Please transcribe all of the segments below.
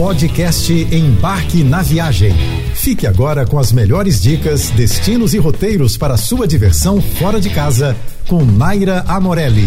Podcast Embarque na Viagem. Fique agora com as melhores dicas, destinos e roteiros para sua diversão fora de casa com Naira Amorelli.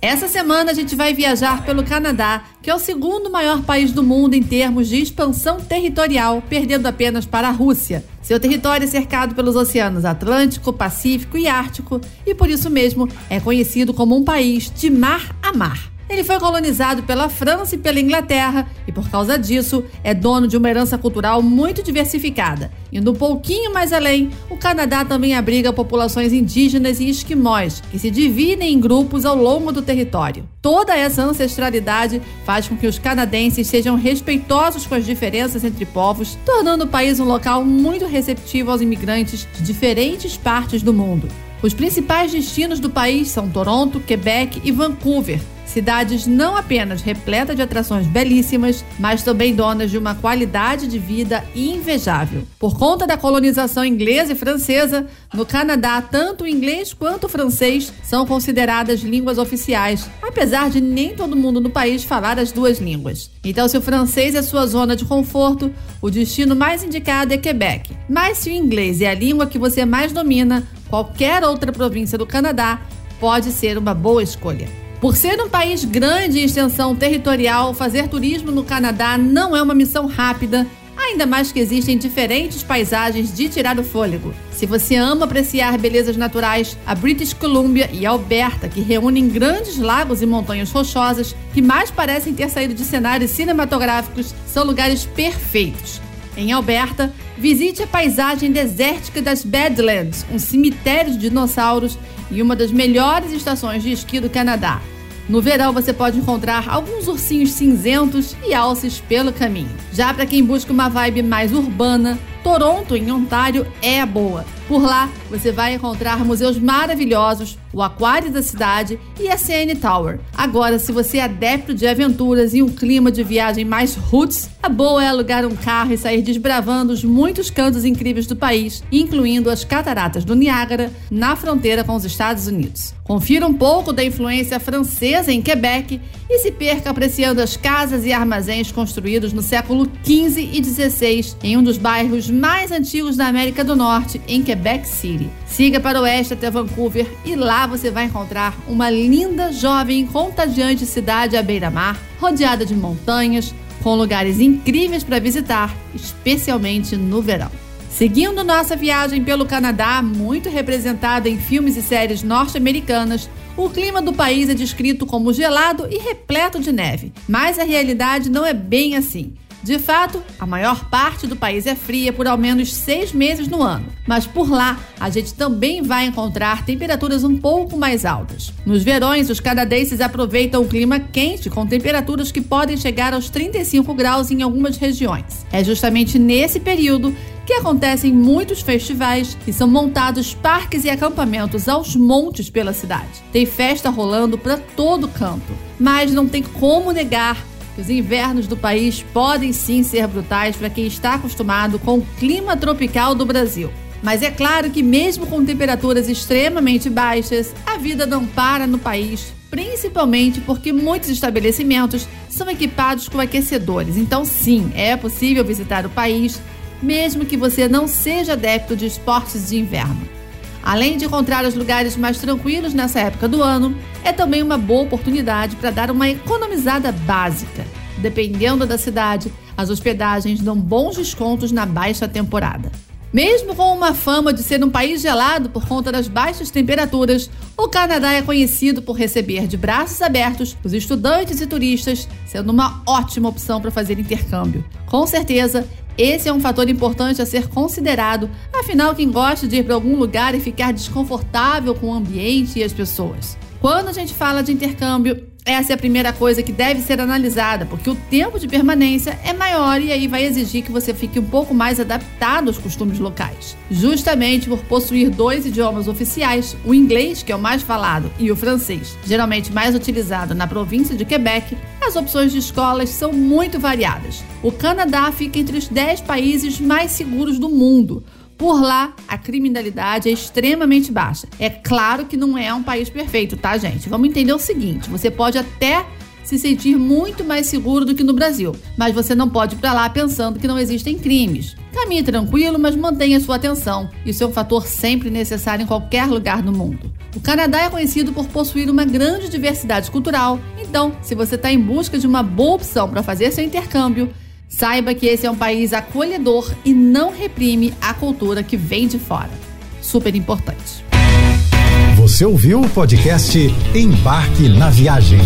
Essa semana a gente vai viajar pelo Canadá, que é o segundo maior país do mundo em termos de expansão territorial, perdendo apenas para a Rússia. Seu território é cercado pelos oceanos Atlântico, Pacífico e Ártico, e por isso mesmo é conhecido como um país de mar a mar. Ele foi colonizado pela França e pela Inglaterra e, por causa disso, é dono de uma herança cultural muito diversificada. Indo um pouquinho mais além, o Canadá também abriga populações indígenas e esquimós, que se dividem em grupos ao longo do território. Toda essa ancestralidade faz com que os canadenses sejam respeitosos com as diferenças entre povos, tornando o país um local muito receptivo aos imigrantes de diferentes partes do mundo. Os principais destinos do país são Toronto, Quebec e Vancouver, cidades não apenas repletas de atrações belíssimas, mas também donas de uma qualidade de vida invejável. Por conta da colonização inglesa e francesa, no Canadá, tanto o inglês quanto o francês são consideradas línguas oficiais, apesar de nem todo mundo no país falar as duas línguas. Então, se o francês é sua zona de conforto, o destino mais indicado é Quebec. Mas se o inglês é a língua que você mais domina, qualquer outra província do Canadá pode ser uma boa escolha. Por ser um país grande em extensão territorial, fazer turismo no Canadá não é uma missão rápida, ainda mais que existem diferentes paisagens de tirar o fôlego. Se você ama apreciar belezas naturais, a British Columbia e Alberta, que reúnem grandes lagos e montanhas rochosas que mais parecem ter saído de cenários cinematográficos, são lugares perfeitos. Em Alberta, visite a paisagem desértica das Badlands, um cemitério de dinossauros e uma das melhores estações de esqui do Canadá. No verão você pode encontrar alguns ursinhos cinzentos e alces pelo caminho. Já para quem busca uma vibe mais urbana, Toronto, em Ontário, é boa. Por lá, você vai encontrar museus maravilhosos, o Aquário da cidade e a CN Tower. Agora, se você é adepto de aventuras e um clima de viagem mais roots, a boa é alugar um carro e sair desbravando os muitos cantos incríveis do país, incluindo as cataratas do Niágara, na fronteira com os Estados Unidos. Confira um pouco da influência francesa em Quebec e se perca apreciando as casas e armazéns construídos no século XV e XVI em um dos bairros mais antigos da América do Norte, em Quebec City. Siga para o oeste até Vancouver e lá você vai encontrar uma linda, jovem contagiante cidade à beira-mar, rodeada de montanhas, com lugares incríveis para visitar, especialmente no verão. Seguindo nossa viagem pelo Canadá, muito representada em filmes e séries norte-americanas, o clima do país é descrito como gelado e repleto de neve, mas a realidade não é bem assim. De fato, a maior parte do país é fria por ao menos seis meses no ano, mas por lá a gente também vai encontrar temperaturas um pouco mais altas. Nos verões, os canadenses aproveitam o clima quente com temperaturas que podem chegar aos 35 graus em algumas regiões. É justamente nesse período que acontecem muitos festivais e são montados parques e acampamentos aos montes pela cidade. Tem festa rolando para todo canto, mas não tem como negar que os invernos do país podem sim ser brutais para quem está acostumado com o clima tropical do Brasil. Mas é claro que, mesmo com temperaturas extremamente baixas, a vida não para no país, principalmente porque muitos estabelecimentos são equipados com aquecedores. Então, sim, é possível visitar o país, mesmo que você não seja adepto de esportes de inverno. Além de encontrar os lugares mais tranquilos nessa época do ano, é também uma boa oportunidade para dar uma economizada básica. Dependendo da cidade, as hospedagens dão bons descontos na baixa temporada. Mesmo com uma fama de ser um país gelado por conta das baixas temperaturas, o Canadá é conhecido por receber de braços abertos os estudantes e turistas, sendo uma ótima opção para fazer intercâmbio. Com certeza, esse é um fator importante a ser considerado, afinal, quem gosta de ir para algum lugar e ficar desconfortável com o ambiente e as pessoas. Quando a gente fala de intercâmbio, essa é a primeira coisa que deve ser analisada, porque o tempo de permanência é maior e aí vai exigir que você fique um pouco mais adaptado aos costumes locais. Justamente por possuir dois idiomas oficiais, o inglês, que é o mais falado, e o francês, geralmente mais utilizado na província de Quebec, as opções de escolas são muito variadas. O Canadá fica entre os 10 países mais seguros do mundo. Por lá, a criminalidade é extremamente baixa. É claro que não é um país perfeito, tá, gente? Vamos entender o seguinte: você pode até se sentir muito mais seguro do que no Brasil. Mas você não pode ir para lá pensando que não existem crimes. Caminhe tranquilo, mas mantenha sua atenção. Isso é um fator sempre necessário em qualquer lugar do mundo. O Canadá é conhecido por possuir uma grande diversidade cultural, então, se você está em busca de uma boa opção para fazer seu intercâmbio, saiba que esse é um país acolhedor e não reprime a cultura que vem de fora. Super importante. Você ouviu o podcast Embarque na Viagem.